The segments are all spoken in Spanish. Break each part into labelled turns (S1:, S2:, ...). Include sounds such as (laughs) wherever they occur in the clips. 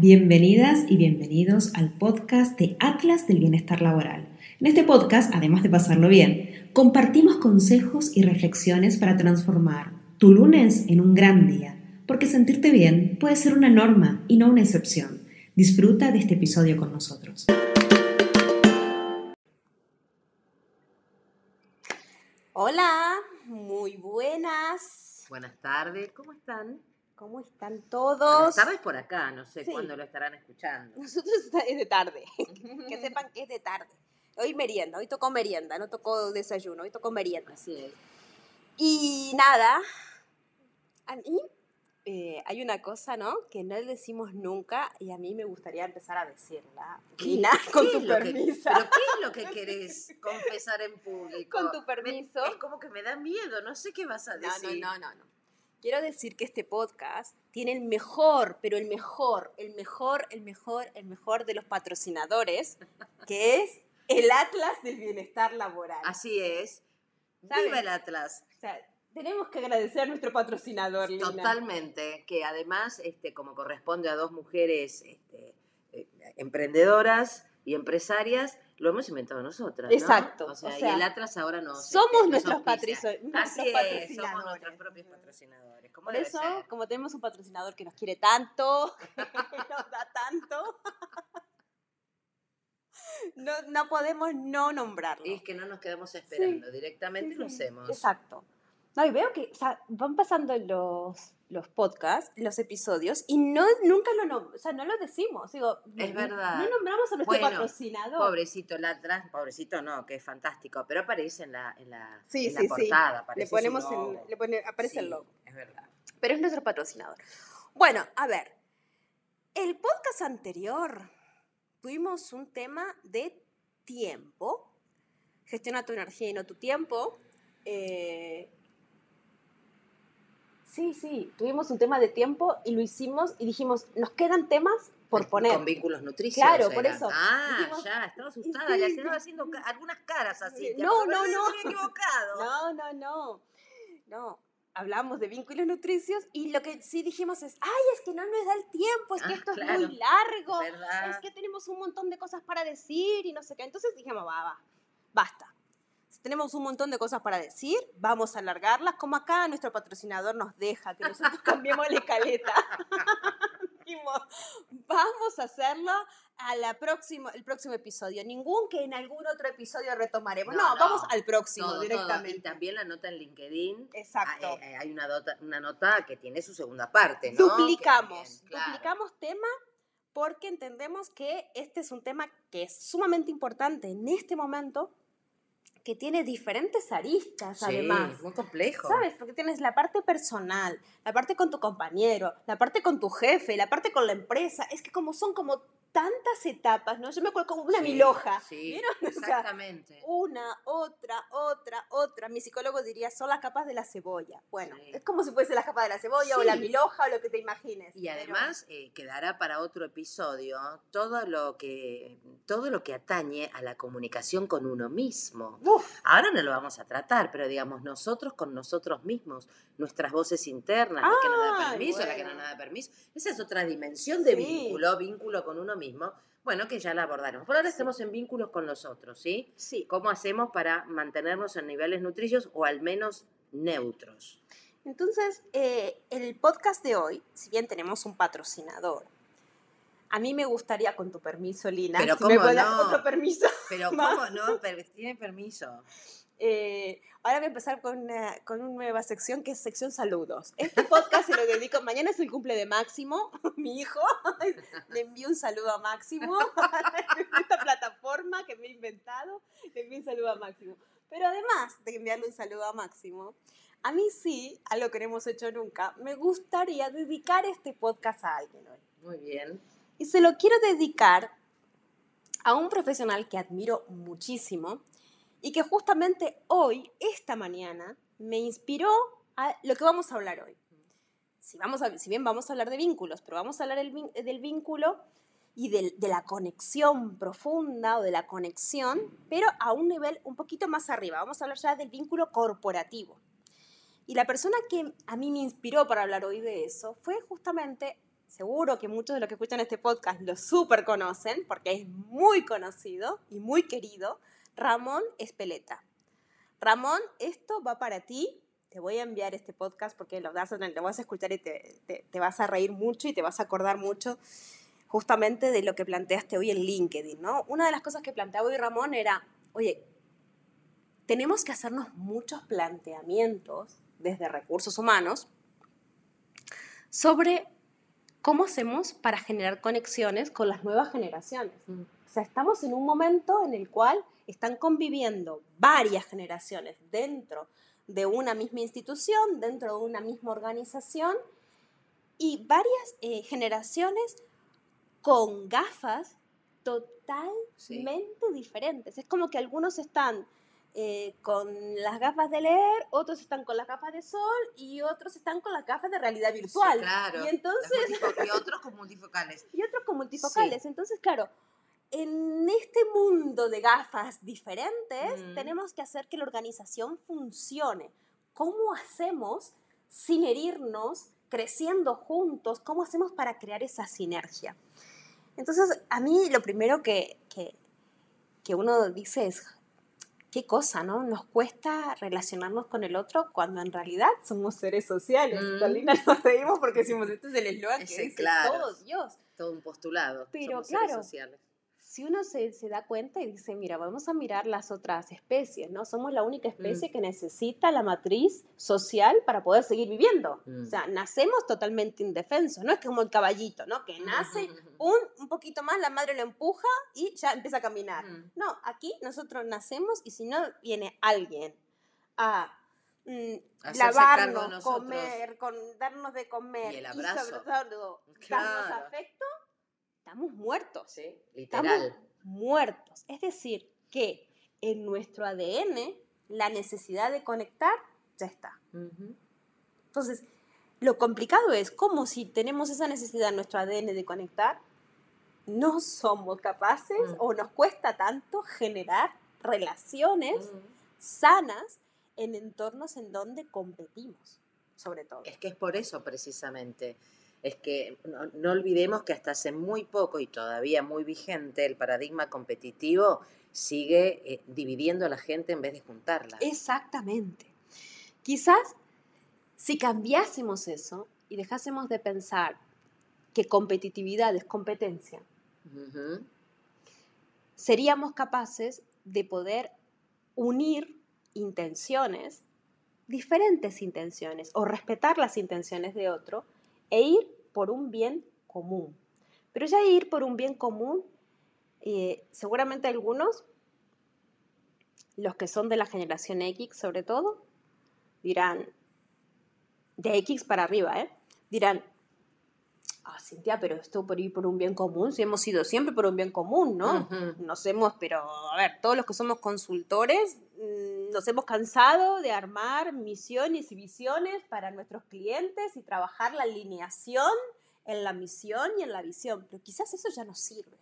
S1: bienvenidas y bienvenidos al podcast de Atlas del Bienestar Laboral. En este podcast, además de pasarlo bien, compartimos consejos y reflexiones para transformar tu lunes en un gran día, porque sentirte bien puede ser una norma y no una excepción. Disfruta de este episodio con nosotros.
S2: Hola, muy buenas.
S3: Buenas tardes, ¿cómo están?
S2: ¿Cómo están todos?
S3: Tardes por acá, no sé
S2: Sí.
S3: cuándo lo estarán escuchando.
S2: Nosotros (laughs) es de tarde. que sepan que es de tarde. Hoy merienda, hoy tocó merienda, no tocó desayuno, hoy tocó merienda.
S3: Así es.
S2: Y nada, a mí eh, hay una cosa, ¿no? Que no le decimos nunca y a mí me gustaría empezar a decirla. Lina, con
S3: ¿Qué
S2: tu
S3: lo que-
S2: permiso.
S3: ¿Pero qué es lo que (laughs) querés confesar en público?
S2: Con tu
S3: Me-
S2: permiso.
S3: es como que me da miedo, no sé qué vas a
S2: No,
S3: decir.
S2: no, no, no, no. Quiero decir que este podcast tiene el mejor, pero el mejor, el mejor, el mejor, el mejor de los patrocinadores, que es el Atlas del Bienestar Laboral.
S3: Así es. Viva el Atlas.
S2: O sea, tenemos que agradecer a nuestro patrocinador, Lina.
S3: Totalmente, que además, este, como corresponde a dos mujeres este, eh, emprendedoras y empresarias, lo hemos inventado nosotras. ¿no?
S2: Exacto,
S3: O sea,
S2: o sea,
S3: y el Atlas ahora nos.
S2: somos
S3: este,
S2: nuestros nuestros
S3: Así es,
S2: patrocinadores.
S3: somos nuestros propios patrocinadores. ¿Cómo
S2: Por eso,
S3: ser?
S2: como tenemos un patrocinador que nos quiere tanto, (laughs) nos da tanto, (laughs) no, no podemos no nombrarlo.
S3: Y es que no nos quedamos esperando, directamente lo hacemos.
S2: Exacto. No, y veo que o sea, van pasando los, los podcasts, los episodios, y no, nunca lo, nom- o sea, no lo decimos. Digo,
S3: Es
S2: no-
S3: verdad.
S2: No nombramos a nuestro
S3: Bueno,
S2: patrocinador.
S3: Pobrecito el Atlas, pobrecito no, que es fantástico, pero aparece en la, en la,
S2: Sí,
S3: en la
S2: sí, sí.
S3: portada.
S2: Le ponemos el, le pone, aparece el logo.
S3: Es verdad.
S2: Pero es nuestro patrocinador. Bueno, a ver. El podcast anterior tuvimos un tema de tiempo. Gestiona tu energía y no tu tiempo. Eh, sí, sí, tuvimos un tema de tiempo y lo hicimos y dijimos, nos quedan temas por
S3: Con
S2: poner.
S3: vínculos nutricios.
S2: Claro, por eso.
S3: Ah,
S2: Dijimos-
S3: ya, estaba asustada.
S2: Sí,
S3: le estaba haciendo algunas caras así.
S2: No, no,
S3: Me
S2: no.
S3: equivocado. (laughs)
S2: No, no, no. No. Hablamos de vínculos nutricios y lo que sí dijimos es, ay, es que no nos da el tiempo, es que
S3: Ah,
S2: esto
S3: claro.
S2: es muy largo,
S3: ¿Verdad?
S2: es que tenemos un montón de cosas para decir y no sé qué. Entonces dijimos, va, va, basta. Tenemos un montón de cosas para decir, vamos a alargarlas, como acá nuestro patrocinador nos deja que nosotros (laughs) cambiemos la escaleta. (laughs) Dijimos, vamos a hacerlo a la próxima, el próximo episodio. Ningún que en algún otro episodio retomaremos. No,
S3: No, no.
S2: vamos al próximo
S3: Todo, todo.
S2: directamente.
S3: Y también la nota en LinkedIn.
S2: Exacto.
S3: Ah, eh, hay una, nota- una nota que tiene su segunda parte, ¿no?
S2: duplicamos,
S3: claro.
S2: duplicamos tema porque entendemos que este es un tema que es sumamente importante en este momento, que tiene diferentes aristas
S3: Sí,
S2: además.
S3: muy complejo.
S2: ¿Sabes? Porque tienes la parte personal, la parte con tu compañero, la parte con tu jefe, la parte con la empresa. Es que como son como tantas etapas, ¿no? Yo me acuerdo como una
S3: Sí,
S2: milhoja.
S3: Sí,
S2: ¿Vieron? (laughs) O sea,
S3: exactamente.
S2: una, otra, otra, otra. Mi psicólogo diría, son las capas de la cebolla. Bueno,
S3: Sí.
S2: es como si fuese las capas de la cebolla o la
S3: Sí.
S2: milhoja o lo que te imagines.
S3: Y
S2: pero-
S3: además eh, quedará para otro episodio todo lo que todo lo que atañe a la comunicación con uno mismo.
S2: Uf,
S3: Ahora no lo vamos a tratar, pero digamos nosotros con nosotros mismos, nuestras voces internas, la que nos da permiso, la que no nos da permiso, esa es otra dimensión de
S2: Sí.
S3: vínculo, vínculo con uno mismo. Bueno, que ya la abordaremos. Por ahora
S2: Sí.
S3: estamos en vínculos con los otros, ¿sí?
S2: sí.
S3: ¿Cómo hacemos para mantenernos en niveles nutricios o al menos neutros?
S2: Entonces, eh, el podcast de hoy, si bien tenemos un patrocinador, a mí me gustaría, con tu permiso, Lina,
S3: Pero
S2: si me
S3: ¿cómo
S2: puedes dar
S3: no?
S2: otro permiso, (laughs)
S3: Pero
S2: Más.
S3: ¿cómo no? Pero tiene permiso.
S2: eh, ahora voy a empezar con una, con una nueva sección que es sección saludos. Este podcast se lo dedico, mañana es el cumple de Máximo, (laughs) mi hijo, (laughs) le envío un saludo a Máximo, esta plataforma que me he inventado, le envío un saludo a Máximo. Pero además de enviarle un saludo a Máximo, a mí sí, a lo que no hemos hecho nunca, me gustaría dedicar este podcast a alguien hoy.
S3: Muy bien.
S2: Y se lo quiero dedicar a un profesional que admiro muchísimo y que justamente hoy, esta mañana, me inspiró a lo que vamos a hablar hoy. Si, vamos a, si bien vamos a hablar de vínculos, pero vamos a hablar del, vínculo y del- de la conexión profunda o de la conexión, pero a un nivel un poquito más arriba. Vamos a hablar ya del vínculo corporativo. Y la persona que a mí me inspiró para hablar hoy de eso fue justamente seguro que muchos de los que escuchan este podcast lo súper conocen, porque es muy conocido y muy querido, Ramón Espeleta. Ramón, esto va para ti. Te voy a enviar este podcast porque lo vas a, lo vas a escuchar y te, te, vas a reír mucho y te vas a acordar mucho justamente de lo que planteaste hoy en LinkedIn, ¿no? Una de las cosas que planteaba hoy Ramón era, oye, tenemos que hacernos muchos planteamientos desde recursos humanos sobre cómo hacemos para generar conexiones con las nuevas generaciones. Mm. O sea, estamos en un momento en el cual están conviviendo varias generaciones dentro de una misma institución, dentro de una misma organización y varias eh, generaciones con gafas totalmente diferentes. Es como que algunos están eh, con las gafas de leer, otros están con las gafas de sol y otros están con las gafas de realidad virtual.
S3: claro.
S2: Y entonces...
S3: y (laughs) otros con multifocales.
S2: Y otros con multifocales. Entonces, claro, en este mundo de gafas diferentes, mm. tenemos que hacer que la organización funcione. ¿Cómo hacemos sin herirnos, creciendo juntos? ¿Cómo hacemos para crear esa sinergia? Entonces, a mí lo primero que, que, que uno dice es, qué cosa, ¿no? Nos cuesta relacionarnos con el otro cuando en realidad somos seres sociales. Mm. (laughs) nos reímos porque decimos, este es el eslogan que dice todo Dios.
S3: Todo un postulado.
S2: Pero claro, sociales si uno se, da cuenta y dice, mira, vamos a mirar las otras especies, ¿no? Somos la única especie mm. que necesita la matriz social para poder seguir viviendo. O mm. sea, nacemos totalmente indefensos, no es como el caballito, ¿no? Que nace, (laughs) un, un poquito más, la madre lo empuja y ya empieza a caminar. Mm. No, aquí nosotros nacemos y si no viene alguien a lavarnos, comer, con, darnos de comer
S3: y, sobre
S2: todo darnos afecto, estamos muertos.
S3: Sí, literal.
S2: Estamos muertos. Es decir, que en nuestro ADN la necesidad de conectar ya está. Entonces, lo complicado es cómo si tenemos esa necesidad en nuestro ADN de conectar, no somos capaces mm. o nos cuesta tanto generar relaciones mm. sanas en entornos en donde competimos, sobre todo.
S3: Es que es por eso precisamente es que no, olvidemos que hasta hace muy poco y todavía muy vigente el paradigma competitivo sigue eh, dividiendo a la gente en vez de juntarla.
S2: Exactamente. Quizás si cambiásemos eso y dejásemos de pensar que competitividad es competencia, seríamos capaces de poder unir intenciones, diferentes intenciones, o respetar las intenciones de otro, e ir por un bien común. Pero ya ir por un bien común, eh, seguramente algunos, los que son de la generación X sobre todo, dirán, de X para arriba, ¿eh? dirán, ah, Cintia, pero esto por ir por un bien común, si hemos ido siempre por un bien común, ¿no? Nos hemos, pero a ver, todos los que somos consultores, mm, nos hemos cansado de armar misiones y visiones para nuestros clientes y trabajar la alineación en la misión y en la visión, pero quizás eso ya no sirve.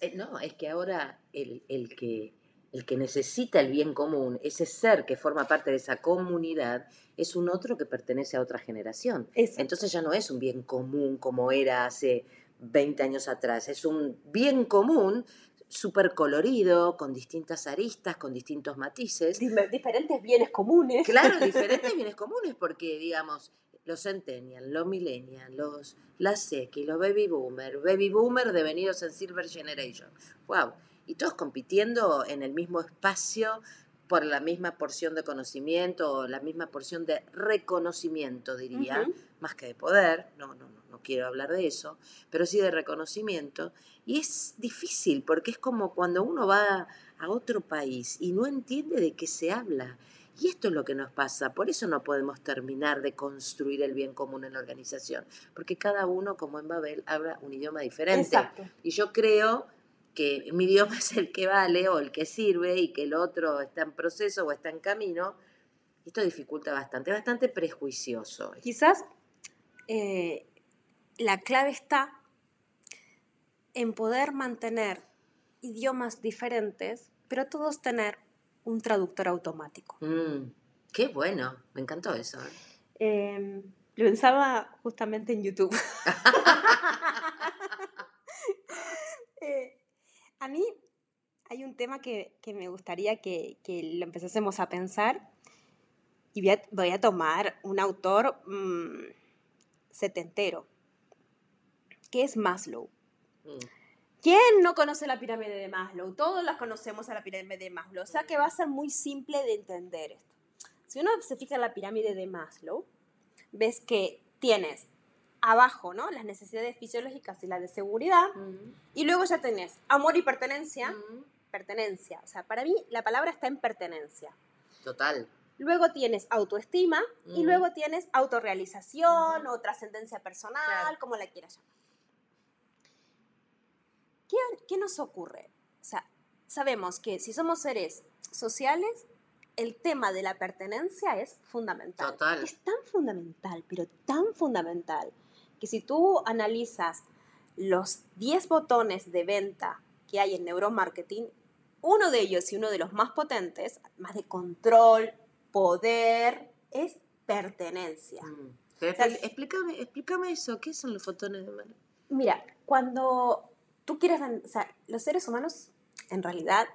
S3: Eh, no, es que ahora el, el, que, el que necesita el bien común, ese ser que forma parte de esa comunidad, es un otro que pertenece a otra generación. Entonces ya no es un bien común como era hace 20 años atrás, es un bien común súper colorido, con distintas aristas, con distintos matices.
S2: diferentes bienes comunes.
S3: Claro, (laughs) diferentes bienes comunes, porque digamos, los centennial, los millennial, los las X, los baby boomer, baby boomer devenidos en Silver Generation. Wow. Y todos compitiendo en el mismo espacio por la misma porción de conocimiento o la misma porción de reconocimiento, diría, más que de poder, no, no, no quiero hablar de eso, pero sí de reconocimiento. Y es difícil porque es como cuando uno va a otro país y no entiende de qué se habla. Y esto es lo que nos pasa, por eso no podemos terminar de construir el bien común en la organización, porque cada uno, como en Babel, habla un idioma diferente. Y yo creo que mi idioma (laughs) es el que vale o el que sirve y que el otro está en proceso o está en camino, esto dificulta bastante, bastante prejuicioso.
S2: Quizás eh, la clave está en poder mantener idiomas diferentes, pero todos tener un traductor automático.
S3: Mm, qué bueno, me encantó eso. ¿eh?
S2: Em, Pensaba justamente en YouTube. (laughs) Eh, a mí hay un tema que, que me gustaría que, que, lo empezásemos a pensar y voy a, voy a tomar un autor mmm, setentero, que es Maslow. Mm. ¿Quién no conoce la pirámide de Maslow? Todos las conocemos a la pirámide de Maslow. O sea que va a ser muy simple de entender esto. Si uno se fija en la pirámide de Maslow, ves que tienes abajo, ¿no? Las necesidades fisiológicas y las de seguridad. Y luego ya tenés amor y pertenencia. Pertenencia. O sea, para mí la palabra está en pertenencia.
S3: Total.
S2: Luego tienes autoestima y luego tienes autorrealización o trascendencia personal, como la quieras llamar. ¿Qué, nos ocurre? O sea, sabemos que si somos seres sociales, el tema de la pertenencia es fundamental.
S3: Total.
S2: Es tan fundamental, pero tan fundamental, que si tú analizas los 10 botones de venta que hay en neuromarketing, uno de ellos y uno de los más potentes, más de control, poder, es pertenencia. Mm.
S3: explícame, explícame eso, ¿qué son los botones de venta?
S2: Mira, cuando tú quieres, o sea, los seres humanos en realidad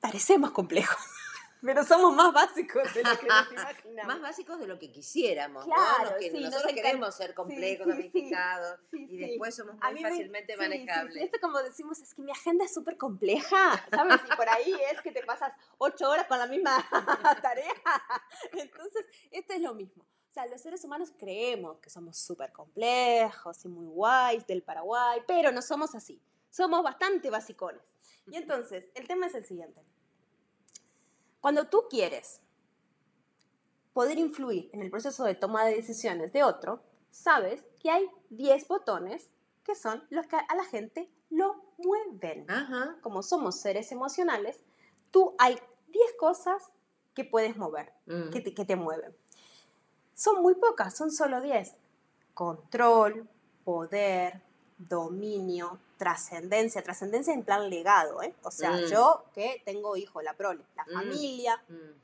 S2: parecemos complejos. (laughs) Pero somos más básicos de lo que nos (laughs) imaginamos.
S3: más básicos de lo que quisiéramos, claro, ¿no? Que nosotros queremos ser complejos, ramificados y después somos muy fácilmente manejables.
S2: Esto como decimos, es que mi agenda es súper compleja, ¿sabes? Y por ahí es que te pasas ocho horas con la misma (laughs) tarea. Entonces, esto es lo mismo. O sea, los seres humanos creemos que somos súper complejos y muy guays del Paraguay, pero no somos así. Somos bastante basicones. Y entonces, el tema es el siguiente. Cuando tú quieres poder influir en el proceso de toma de decisiones de otro, sabes que hay 10 botones que son los que a la gente lo mueven. Como somos seres emocionales, tú hay 10 cosas que puedes mover, mm. que, te, que te mueven son muy pocas, son solo 10. Control, poder, dominio, trascendencia, trascendencia en plan legado, ¿eh? O sea, mm. yo que tengo hijo, la prole, la mm. familia, mm.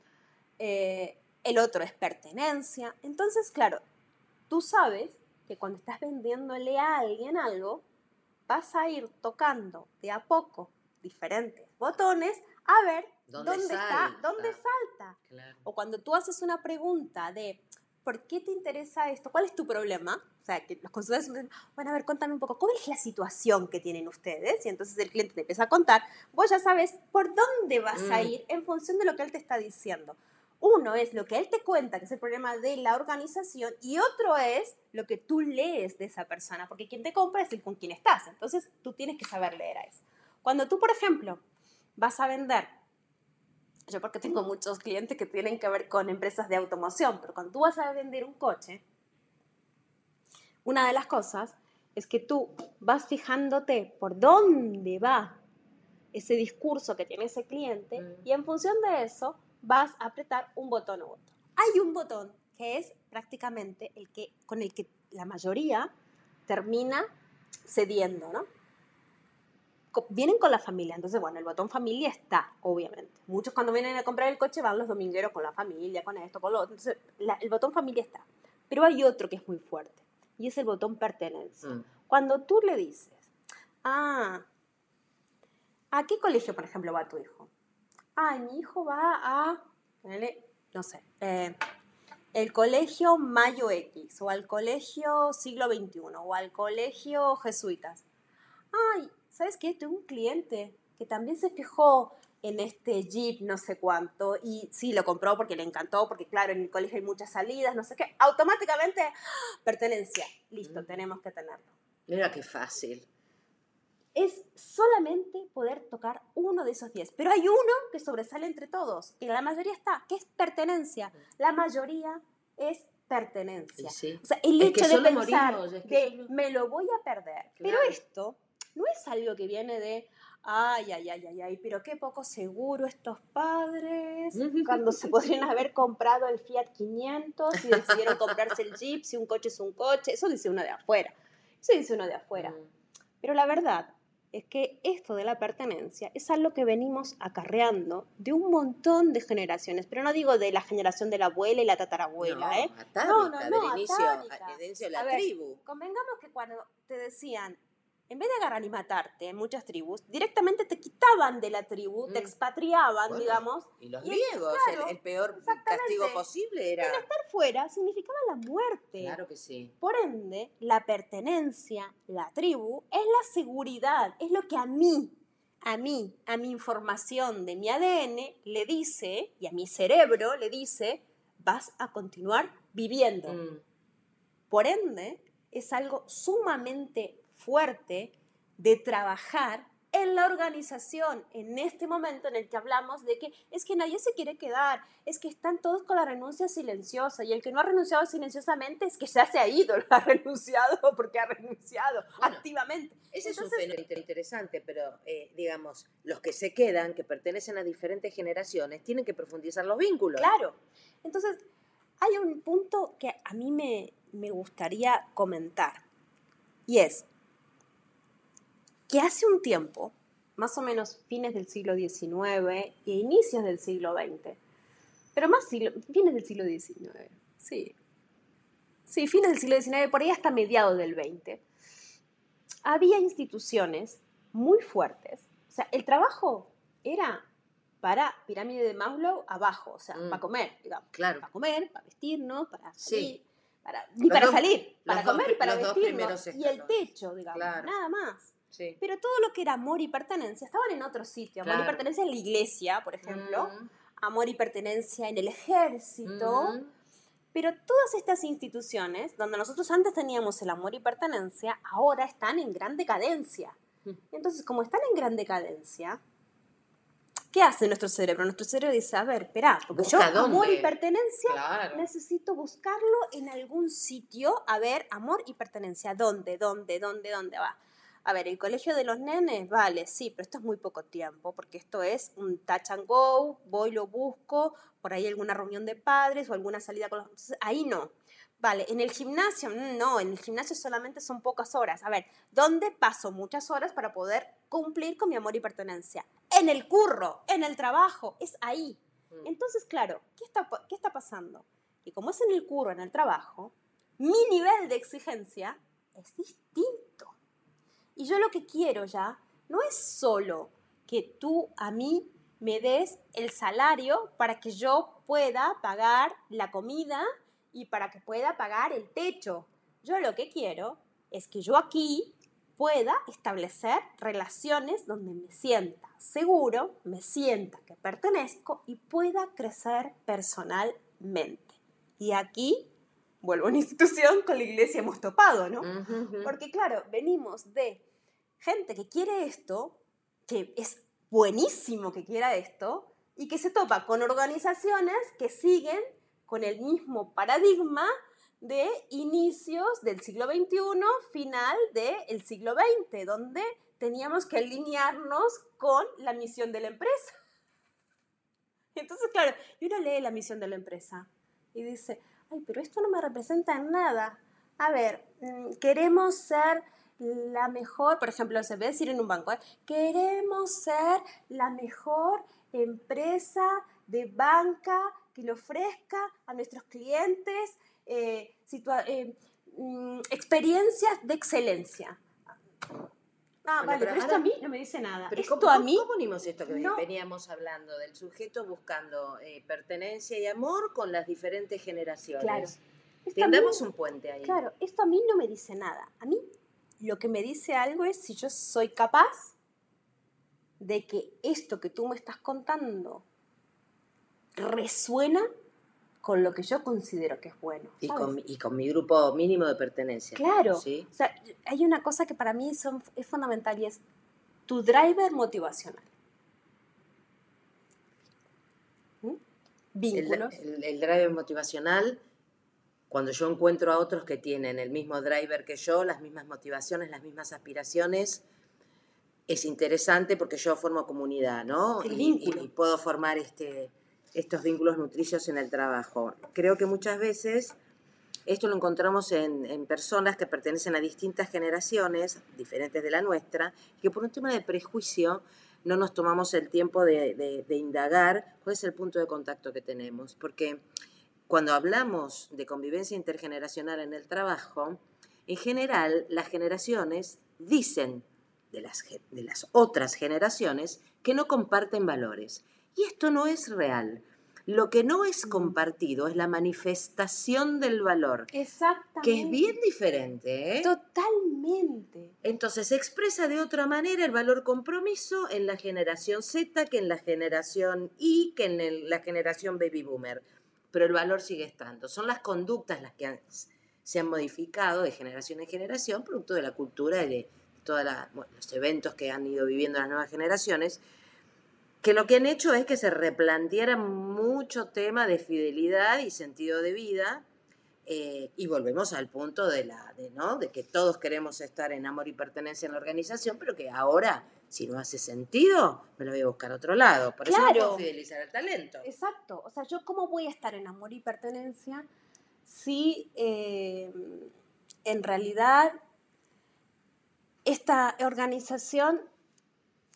S2: Eh, el otro es pertenencia. Entonces, claro, tú sabes que cuando estás vendiéndole a alguien algo, vas a ir tocando de a poco diferentes botones a ver dónde, está, dónde salta. O cuando tú haces una pregunta de, ¿por qué te interesa esto? ¿Cuál es tu problema? O sea, que los consultores dicen, bueno, a ver, contame un poco, ¿cuál es la situación que tienen ustedes? Y entonces el cliente te empieza a contar, vos ya sabes por dónde vas a mm. ir en función de lo que él te está diciendo. Uno es lo que él te cuenta, que es el problema de la organización, y otro es lo que tú lees de esa persona, porque quien te compra es el con quien estás. Entonces tú tienes que saber leer a eso. Cuando tú, por ejemplo, vas a vender yo porque tengo muchos clientes que tienen que ver con empresas de automoción, pero cuando tú vas a vender un coche, una de las cosas es que tú vas fijándote por dónde va ese discurso que tiene ese cliente mm. y en función de eso vas a apretar un botón u otro. Hay un botón que es prácticamente el que con el que la mayoría termina cediendo, ¿no? Vienen con la familia, entonces bueno, el botón familia está, obviamente. Muchos cuando vienen a comprar el coche van los domingueros con la familia, con esto, con lo otro. Entonces el botón familia está. Pero hay otro que es muy fuerte y es el botón pertenencia. Mm. Cuando tú le dices, ah, ¿a qué colegio, por ejemplo, va tu hijo? Ah, mi hijo va a, no sé, eh, el colegio Mayo X, o al colegio siglo XXI, o al colegio Jesuitas. Ay, ¿sabes qué? Tengo un cliente que también se fijó en este Jeep no sé cuánto y sí, lo compró porque le encantó, porque claro, en el colegio hay muchas salidas, no sé qué, automáticamente ¡ah! pertenencia, listo, mm. tenemos que tenerlo.
S3: Mira qué fácil.
S2: Es solamente poder tocar uno de esos diez, pero hay uno que sobresale entre todos, que la mayoría está, que es pertenencia. La mayoría es pertenencia. O sea, el hecho de pensar de me lo voy a perder. Pero esto no es algo que viene de, ay, ay, ay, ay, ay, pero qué poco seguro estos padres cuando se podrían haber comprado el Fiat 500 y decidieron comprarse el Jeep, si un coche es un coche, eso dice uno de afuera, eso dice uno de afuera. Mm. Pero la verdad es que esto de la pertenencia es algo que venimos acarreando de un montón de generaciones, pero no digo de la generación de la abuela y la tatarabuela,
S3: no,
S2: ¿eh? No, no, no,
S3: del inicio de la
S2: A ver,
S3: tribu.
S2: Convengamos que cuando te decían, en vez de agarrar y matarte en muchas tribus, directamente te quitaban de la tribu, te
S3: Mm.
S2: expatriaban,
S3: Bueno,
S2: digamos.
S3: Y los
S2: Y-
S3: griegos, el-
S2: claro,
S3: el, peor castigo posible era...
S2: Estar fuera significaba la muerte.
S3: Claro que sí.
S2: Por ende, la pertenencia, la tribu, es la seguridad, es lo que a mí, a mí, a mi información de mi ADN le dice, y a mi cerebro le dice, vas a continuar viviendo.
S3: Mm.
S2: Por ende, es algo sumamente fuerte de trabajar en la organización en este momento en el que hablamos de que es que nadie se quiere quedar, es que están todos con la renuncia silenciosa y el que no ha renunciado silenciosamente es que ya se ha ido, ha (laughs) renunciado porque ha renunciado
S3: Bueno,
S2: activamente.
S3: Ese es un
S2: Entonces-
S3: fenómeno inter- interesante, pero eh, digamos, los que se quedan, que pertenecen a diferentes generaciones, tienen que profundizar los vínculos.
S2: Claro. Entonces, hay un punto que a mí me, me gustaría comentar y es que hace un tiempo, más o menos fines del siglo XIX e inicios del siglo XX, pero más siglo- fines del siglo XIX, sí. Sí, fines del siglo XIX, por ahí hasta mediados del XX, había instituciones muy fuertes. O sea, el trabajo era para pirámide de Maslow abajo, o sea,
S3: Mm.
S2: para comer, digamos.
S3: Claro.
S2: Para comer, para vestirnos, para
S3: Sí.
S2: salir, para, ni
S3: Los
S2: para
S3: dos-
S2: salir, para
S3: dos
S2: comer y para vestirnos. Y el techo, digamos,
S3: Claro.
S2: nada más.
S3: Sí.
S2: Pero todo lo que era amor y pertenencia estaban en otro sitio. Amor y pertenencia en la iglesia, por ejemplo.
S3: Mm,
S2: Amor y pertenencia en el ejército.
S3: mm.
S2: Pero todas estas instituciones, donde nosotros antes teníamos el amor y pertenencia, ahora están en gran decadencia.
S3: Mm.
S2: Entonces, como están en gran decadencia, ¿qué hace nuestro cerebro? Nuestro cerebro dice, a ver, espera, porque yo
S3: Busca
S2: amor y
S3: dónde.
S2: pertenencia
S3: Claro.
S2: necesito buscarlo en algún sitio. A ver, amor y pertenencia, ¿dónde, dónde, dónde, dónde va? A ver, el colegio de los nenes, vale, sí, pero esto es muy poco tiempo, porque esto es un touch and go, voy, lo busco, por ahí alguna reunión de padres o alguna salida con los... entonces, ahí no. Vale, en el gimnasio, mm, no, en el gimnasio solamente son pocas horas. A ver, ¿dónde paso muchas horas para poder cumplir con mi amor y pertenencia? En el curro, en el trabajo, es ahí.
S3: Mm.
S2: Entonces, claro, ¿qué está, ¿qué está pasando? Que como es en el curro, en el trabajo, mi nivel de exigencia es distinto. Y yo lo que quiero ya no es solo que tú a mí me des el salario para que yo pueda pagar la comida y para que pueda pagar el techo. Yo lo que quiero es que yo aquí pueda establecer relaciones donde me sienta seguro, me sienta que pertenezco y pueda crecer personalmente. Y aquí, vuelvo a una institución, con la iglesia hemos topado, ¿no?
S3: Ujú, ujú.
S2: Porque claro, venimos de gente que quiere esto, que es buenísimo que quiera esto, y que se topa con organizaciones que siguen con el mismo paradigma de inicios del siglo XXI, final del siglo XX, donde teníamos que alinearnos con la misión de la empresa. Entonces, claro, y uno lee la misión de la empresa y dice, ay, pero esto no me representa en nada. A ver, mm, queremos ser la mejor, por ejemplo, se ve decir en un banco, ¿eh? queremos ser la mejor empresa de banca que le ofrezca a nuestros clientes eh, eh, mm, experiencias de excelencia. Ah,
S3: Bueno,
S2: vale,
S3: pero
S2: pero esto a mí no me dice nada.
S3: Pero
S2: esto
S3: ¿cómo,
S2: a mí
S3: cómo unimos esto que
S2: no-
S3: veníamos hablando del sujeto buscando eh, pertenencia y amor con las diferentes generaciones?
S2: Claro.
S3: Tendamos un puente ahí.
S2: Claro, esto a mí no me dice nada. A mí lo que me dice algo es si yo soy capaz de que esto que tú me estás contando resuena con lo que yo considero que es bueno.
S3: Y con, mi- y con mi grupo mínimo de pertenencia.
S2: Claro.
S3: ¿sí?
S2: O sea, hay una cosa que para mí son- es fundamental y es tu driver motivacional. ¿Mm?
S3: El,
S2: Vínculos.
S3: el- el driver motivacional, cuando yo encuentro a otros que tienen el mismo driver que yo, las mismas motivaciones, las mismas aspiraciones, es interesante porque yo formo comunidad, ¿no?
S2: El
S3: Y-
S2: vínculo.
S3: Y, y puedo formar este, estos vínculos nutricios en el trabajo. Creo que muchas veces Esto lo encontramos en, en personas que pertenecen a distintas generaciones, diferentes de la nuestra, que por un tema de prejuicio no nos tomamos el tiempo de, de- de indagar cuál es el punto de contacto que tenemos. Porque cuando hablamos de convivencia intergeneracional en el trabajo, en general las generaciones dicen de las, de las otras generaciones que no comparten valores. Y esto no es real. Lo que no es compartido es la manifestación del valor,
S2: Exactamente.
S3: que es bien diferente. ¿eh?
S2: Totalmente.
S3: Entonces se expresa de otra manera el valor compromiso en la generación Z que en la generación Y, que en el- la generación baby boomer. Pero el valor sigue estando. Son las conductas las que se han modificado de generación en generación, producto de la cultura y de todos los eventos que han ido viviendo las nuevas generaciones, que lo que han hecho es que se replanteara mucho tema de fidelidad y sentido de vida. Eh, y volvemos al punto de, la, de, ¿no? de que todos queremos estar en amor y pertenencia en la organización, pero que ahora, si no hace sentido, me lo voy a buscar a otro lado. Por eso no puedo fidelizar el talento.
S2: Exacto. O sea, yo cómo voy a estar en amor y pertenencia si eh, en realidad esta organización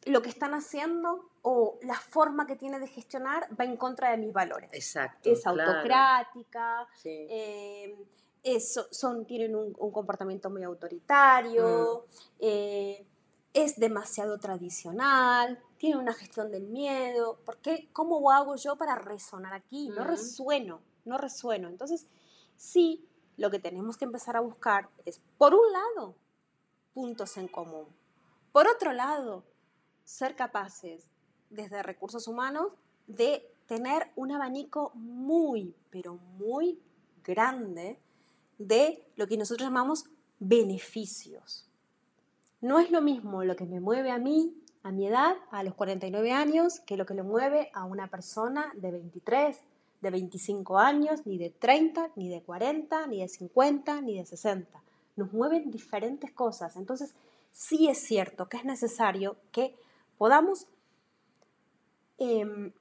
S2: lo que están haciendo o la forma que tiene de gestionar va en contra de mis valores.
S3: Exacto.
S2: Es
S3: claro.
S2: autocrática,
S3: Sí.
S2: eh, es- son, tienen un, un comportamiento muy autoritario,
S3: Mm.
S2: eh, es demasiado tradicional, tiene una gestión del miedo. ¿Por qué? ¿Cómo hago yo para resonar aquí? No
S3: Mm.
S2: resueno, no resueno. Entonces, sí, lo que tenemos que empezar a buscar es, por un lado, puntos en común. Por otro lado, ser capaces, desde recursos humanos, de tener un abanico muy, pero muy grande de lo que nosotros llamamos beneficios. No es lo mismo lo que me mueve a mí, a mi edad, a los 49 años, que lo que le mueve a una persona de 23, de 25 años, ni de 30, ni de 40, ni de 50, ni de 60. Nos mueven diferentes cosas. Entonces, sí es cierto que es necesario que podamos em,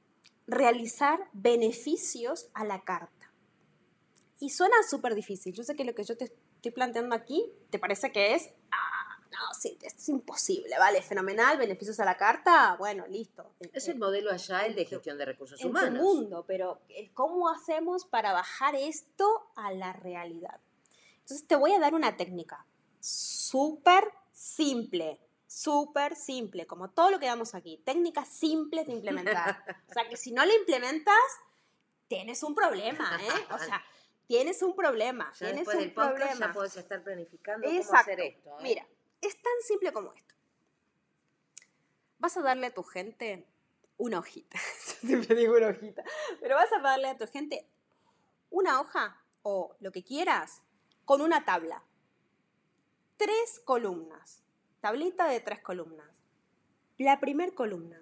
S2: realizar beneficios a la carta. Y suena súper difícil. Yo sé que lo que yo te estoy planteando aquí te parece que es, ah, no, sí, es imposible, vale, fenomenal, beneficios a la carta, bueno, listo.
S3: Es el modelo allá, el de gestión de recursos
S2: en
S3: humanos.
S2: mundo, pero el ¿cómo hacemos para bajar esto a la realidad? Entonces te voy a dar una técnica súper simple, súper simple, como todo lo que damos aquí, técnicas simples de implementar. (laughs) O sea que si no la implementas, tienes un problema, ¿eh? O sea, tienes un problema,
S3: Ya
S2: tienes
S3: después
S2: un
S3: del
S2: problema.
S3: ya podés estar planificando cómo
S2: Exacto.
S3: hacer esto. ¿eh?
S2: Mira, es tan simple como esto. Vas a darle a tu gente una hojita. Yo (laughs) siempre digo una hojita. Pero vas a darle a tu gente una hoja o lo que quieras con una tabla. Tres columnas. Tablita de tres columnas. La primer columna.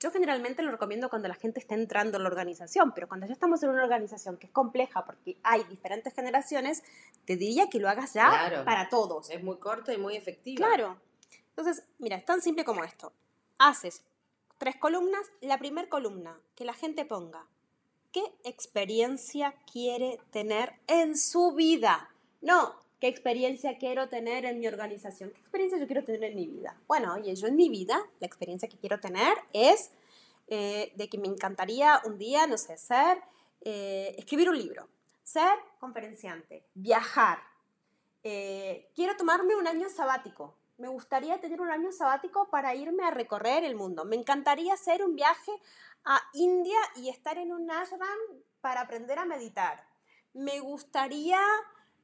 S2: Yo generalmente lo recomiendo cuando la gente está entrando en la organización, pero cuando ya estamos en una organización que es compleja porque hay diferentes generaciones, te diría que lo hagas ya
S3: Claro.
S2: para todos.
S3: Es muy corta y muy efectiva.
S2: Claro. Entonces, mira, es tan simple como esto. Haces tres columnas. La primera columna, que la gente ponga. ¿Qué experiencia quiere tener en su vida? No, ¿qué experiencia quiero tener en mi organización? ¿Qué experiencia yo quiero tener en mi vida? Bueno, oye, yo en mi vida, la experiencia que quiero tener es eh, de que me encantaría un día, no sé, ser, eh, escribir un libro, ser conferenciante, viajar, eh, quiero tomarme un año sabático. Me gustaría tener un año sabático para irme a recorrer el mundo. Me encantaría hacer un viaje a India y estar en un ashram para aprender a meditar. Me gustaría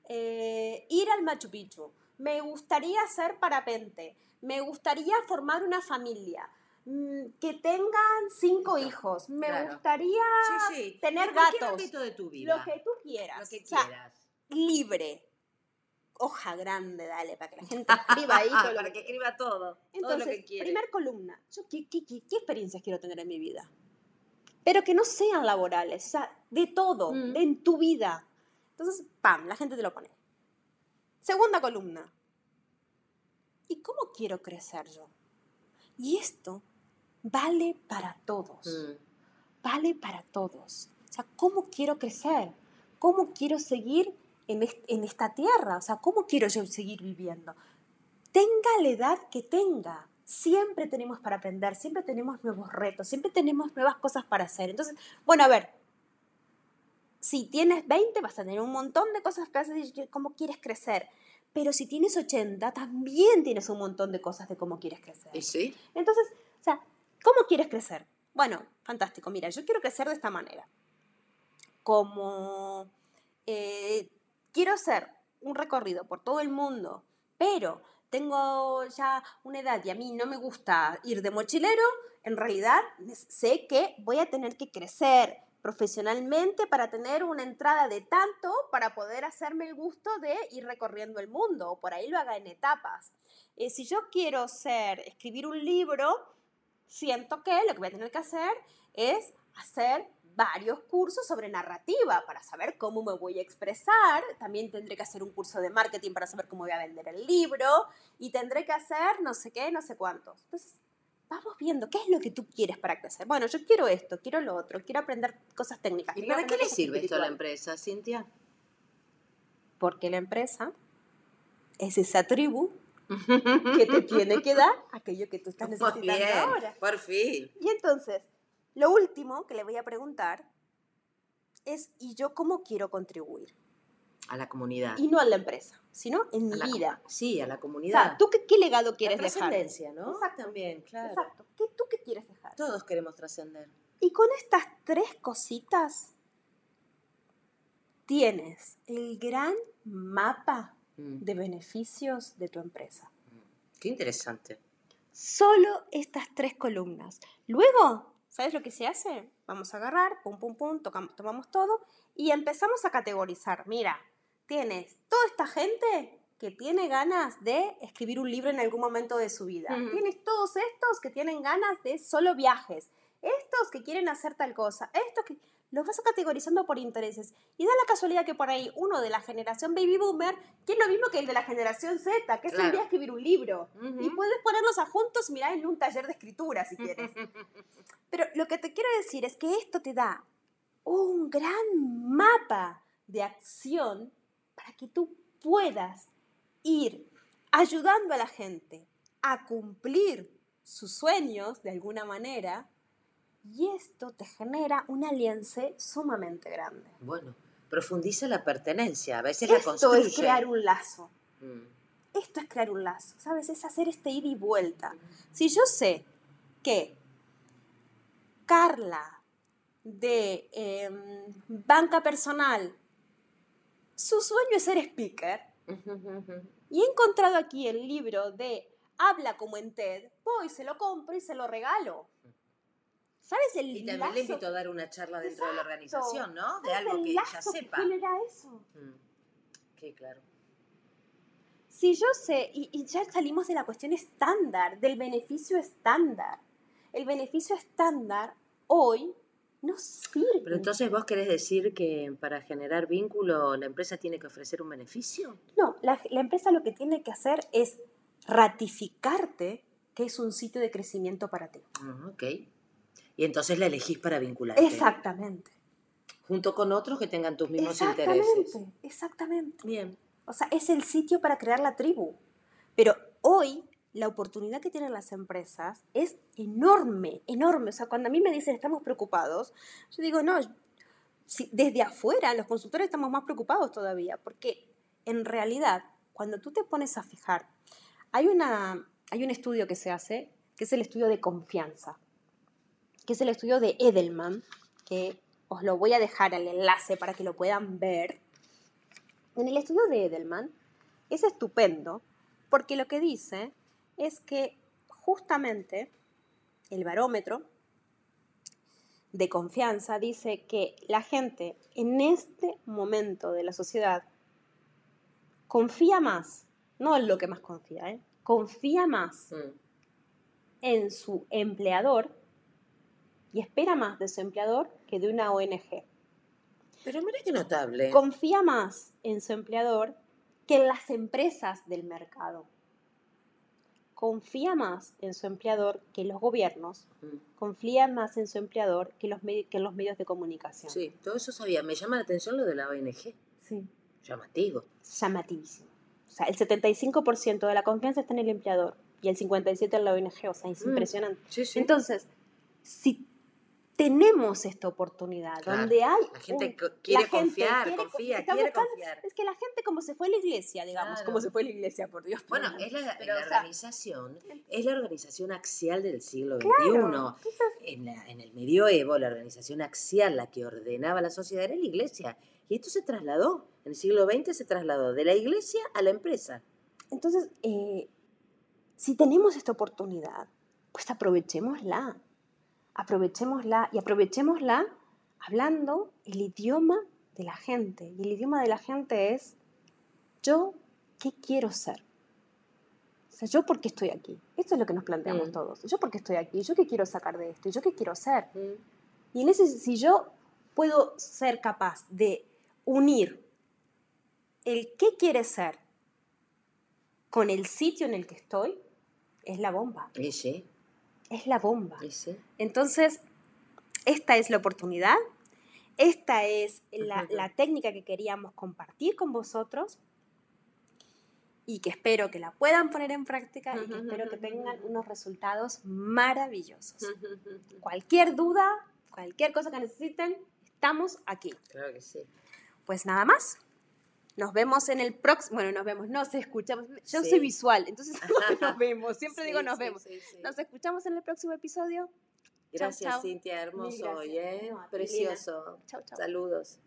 S2: eh, ir al Machu Picchu. Me gustaría hacer parapente. Me gustaría formar una familia. Mm, Que tengan cinco hijos. Me
S3: Claro.
S2: gustaría
S3: Sí, sí.
S2: tener gatos.
S3: ámbito de tu vida.
S2: Lo que tú quieras.
S3: Lo que
S2: O sea,
S3: quieras.
S2: libre. Hoja grande, dale, para que la gente escriba ahí todo (laughs)
S3: Para que escriba todo. todo lo
S2: Entonces,
S3: que quiere.
S2: primer columna. Yo, ¿qué, qué, qué- qué experiencias quiero tener en mi vida? Pero que no sean laborales, o sea, de todo,
S3: Mm.
S2: en tu vida. Entonces, pam, la gente te lo pone. Segunda columna. ¿Y cómo quiero crecer yo? Y esto vale para todos
S3: Mm.
S2: vale para todos. O sea, ¿cómo quiero crecer? ¿Cómo quiero seguir en, est- en esta tierra? O sea, ¿cómo quiero yo seguir viviendo? Tenga la edad que tenga. Siempre tenemos para aprender, siempre tenemos nuevos retos, siempre tenemos nuevas cosas para hacer. Entonces, bueno, a ver, si tienes 20 vas a tener un montón de cosas para hacer cómo quieres crecer. Pero si tienes 80, también tienes un montón de cosas de cómo quieres crecer.
S3: ¿Y sí?
S2: Entonces, o sea, ¿cómo quieres crecer? Bueno, fantástico. Mira, yo quiero crecer de esta manera. Como eh, quiero hacer un recorrido por todo el mundo, pero tengo ya una edad y a mí no me gusta ir de mochilero, en realidad sé que voy a tener que crecer profesionalmente para tener una entrada de tanto para poder hacerme el gusto de ir recorriendo el mundo, o por ahí lo haga en etapas. Eh, si yo quiero ser, escribir un libro, siento que lo que voy a tener que hacer es hacer varios cursos sobre narrativa para saber cómo me voy a expresar. También tendré que hacer un curso de marketing para saber cómo voy a vender el libro. Y tendré que hacer no sé qué, no sé cuántos. Entonces, vamos viendo qué es lo que tú quieres para crecer. Bueno, yo quiero esto, quiero lo otro, quiero aprender cosas técnicas.
S3: ¿Y para qué le sirve esto a la empresa, Cintia?
S2: Porque la empresa es esa tribu (laughs) que te tiene que dar aquello que tú estás necesitando
S3: bien,
S2: ahora.
S3: por fin.
S2: Y entonces, lo último que le voy a preguntar es, ¿y yo cómo quiero contribuir?
S3: A la comunidad.
S2: Y no a la empresa, sino en mi
S3: la
S2: vida.
S3: Sí, a la
S2: O
S3: comunidad.
S2: sea, ¿tú qué, qué legado
S3: La
S2: quieres dejar?
S3: trascendencia, ¿no?
S2: Exacto.
S3: También, claro.
S2: Exacto. ¿Qué, ¿Tú qué quieres dejar?
S3: Todos queremos trascender.
S2: Y con estas tres cositas tienes el gran mapa
S3: Mm,
S2: de beneficios de tu empresa.
S3: Qué interesante.
S2: Solo estas tres columnas. Luego, ¿sabes lo que se hace? Vamos a agarrar, pum, pum, pum, tocam- tomamos todo y empezamos a categorizar. Mira, tienes toda esta gente que tiene ganas de escribir un libro en algún momento de su vida.
S3: Ujú.
S2: Tienes todos estos que tienen ganas de solo viajes. Estos que quieren hacer tal cosa. Estos que... Los vas categorizando por intereses. Y da la casualidad que por ahí uno de la generación Baby Boomer quiere lo mismo que el de la generación Z, que es el
S3: Claro.
S2: día de escribir un libro.
S3: Ujú.
S2: Y puedes ponerlos a juntos y mirar en un taller de escritura si quieres. (laughs) Pero lo que te quiero decir es que esto te da un gran mapa de acción para que tú puedas ir ayudando a la gente a cumplir sus sueños de alguna manera y esto te genera un aliance sumamente grande.
S3: Bueno, profundiza la pertenencia. A veces la
S2: Esto
S3: construye.
S2: es crear un lazo.
S3: Mm.
S2: Esto es crear un lazo, ¿sabes? Es hacer este ida y vuelta. Si yo sé que Carla de em, banca personal, su sueño es ser speaker, y he encontrado aquí el libro de Habla como en TED, voy, se lo compro y se lo regalo. ¿Sabes el
S3: Y también le invito a dar una charla dentro de la organización, ¿no? De
S2: ¿Sabes
S3: algo
S2: el
S3: que ella sepa.
S2: genera eso?
S3: Mm. Sí, claro.
S2: Si yo sé, y, y ya salimos de la cuestión estándar, del beneficio estándar. El beneficio estándar hoy no sirve.
S3: Pero entonces vos querés decir que para generar vínculo la empresa tiene que ofrecer un beneficio.
S2: No, la, la empresa lo que tiene que hacer es ratificarte que es un sitio de crecimiento para ti.
S3: Ah, ok. Y entonces la elegís para vincularte.
S2: Exactamente.
S3: Junto con otros que tengan tus mismos
S2: Exactamente,
S3: intereses.
S2: exactamente.
S3: Bien.
S2: O sea, es el sitio para crear la tribu. Pero hoy la oportunidad que tienen las empresas es enorme, enorme. O sea, cuando a mí me dicen estamos preocupados, yo digo, no, si desde afuera los consultores estamos más preocupados todavía, porque en realidad, cuando tú te pones a fijar, hay, una, hay un estudio que se hace, que es el estudio de confianza, que es el estudio de Edelman, que os lo voy a dejar el enlace para que lo puedan ver. En el estudio de Edelman es estupendo porque lo que dice es que justamente el barómetro de confianza dice que la gente en este momento de la sociedad confía más, no en lo que más confía, ¿eh? confía más
S3: Mm.
S2: en su empleador y espera más de su empleador que de una ONG.
S3: Pero mira qué notable.
S2: confía más en su empleador que en las empresas del mercado. Confía más en su empleador que los gobiernos.
S3: Mm.
S2: Confía más en su empleador que, los que en los medios de comunicación.
S3: Sí, todo eso sabía. Me llama la atención lo de la ONG.
S2: Sí.
S3: Llamativo.
S2: Llamativísimo. O sea, el 75% de la confianza está en el empleador y el 57% en la ONG. O sea, es
S3: Mm.
S2: impresionante.
S3: Sí, sí.
S2: Entonces, si tenemos esta oportunidad
S3: Claro.
S2: donde hay...
S3: la gente
S2: un-
S3: quiere
S2: la gente
S3: confiar,
S2: quiere-
S3: confía, quiere
S2: buscando-
S3: confiar.
S2: Es que la gente como se fue a la iglesia, digamos,
S3: Claro.
S2: como se fue a la iglesia, por Dios.
S3: Bueno,
S2: perdón.
S3: es la,
S2: Pero,
S3: la
S2: o sea,
S3: organización, es la organización axial del siglo XXI.
S2: Claro,
S3: En, la- en el medioevo, la organización axial, la que ordenaba la sociedad, era la iglesia. Y esto se trasladó, en el siglo XX se trasladó de la iglesia a la empresa.
S2: Entonces, eh, si tenemos esta oportunidad, pues aprovechémosla. Aprovechémosla y aprovechémosla hablando el idioma de la gente. Y el idioma de la gente es, yo, ¿qué quiero ser? O sea, yo por qué estoy aquí. Esto es lo que nos planteamos
S3: Mm.
S2: todos. Yo por qué estoy aquí, yo qué quiero sacar de esto, yo qué quiero ser. Y en ese, si yo puedo ser capaz de unir el qué quiere ser con el sitio en el que estoy, es la bomba.
S3: Y sí,
S2: Es la bomba.
S3: sí.
S2: Entonces, esta es la oportunidad, esta es la, la técnica que queríamos compartir con vosotros y que espero que la puedan poner en práctica y que espero que tengan unos resultados maravillosos. Cualquier duda, cualquier cosa que necesiten, estamos aquí.
S3: Claro que sí.
S2: Pues nada más. Nos vemos en el próximo. Bueno, nos vemos, nos escuchamos. Yo
S3: Sí.
S2: soy visual, entonces (laughs) nos vemos. Siempre
S3: Sí,
S2: digo nos
S3: sí,
S2: vemos. Nos escuchamos en el próximo episodio.
S3: Gracias,
S2: chau.
S3: Cintia, hermoso
S2: Mil
S3: hoy,
S2: gracias.
S3: ¿eh?
S2: No,
S3: Precioso.
S2: Chau, chau.
S3: Saludos.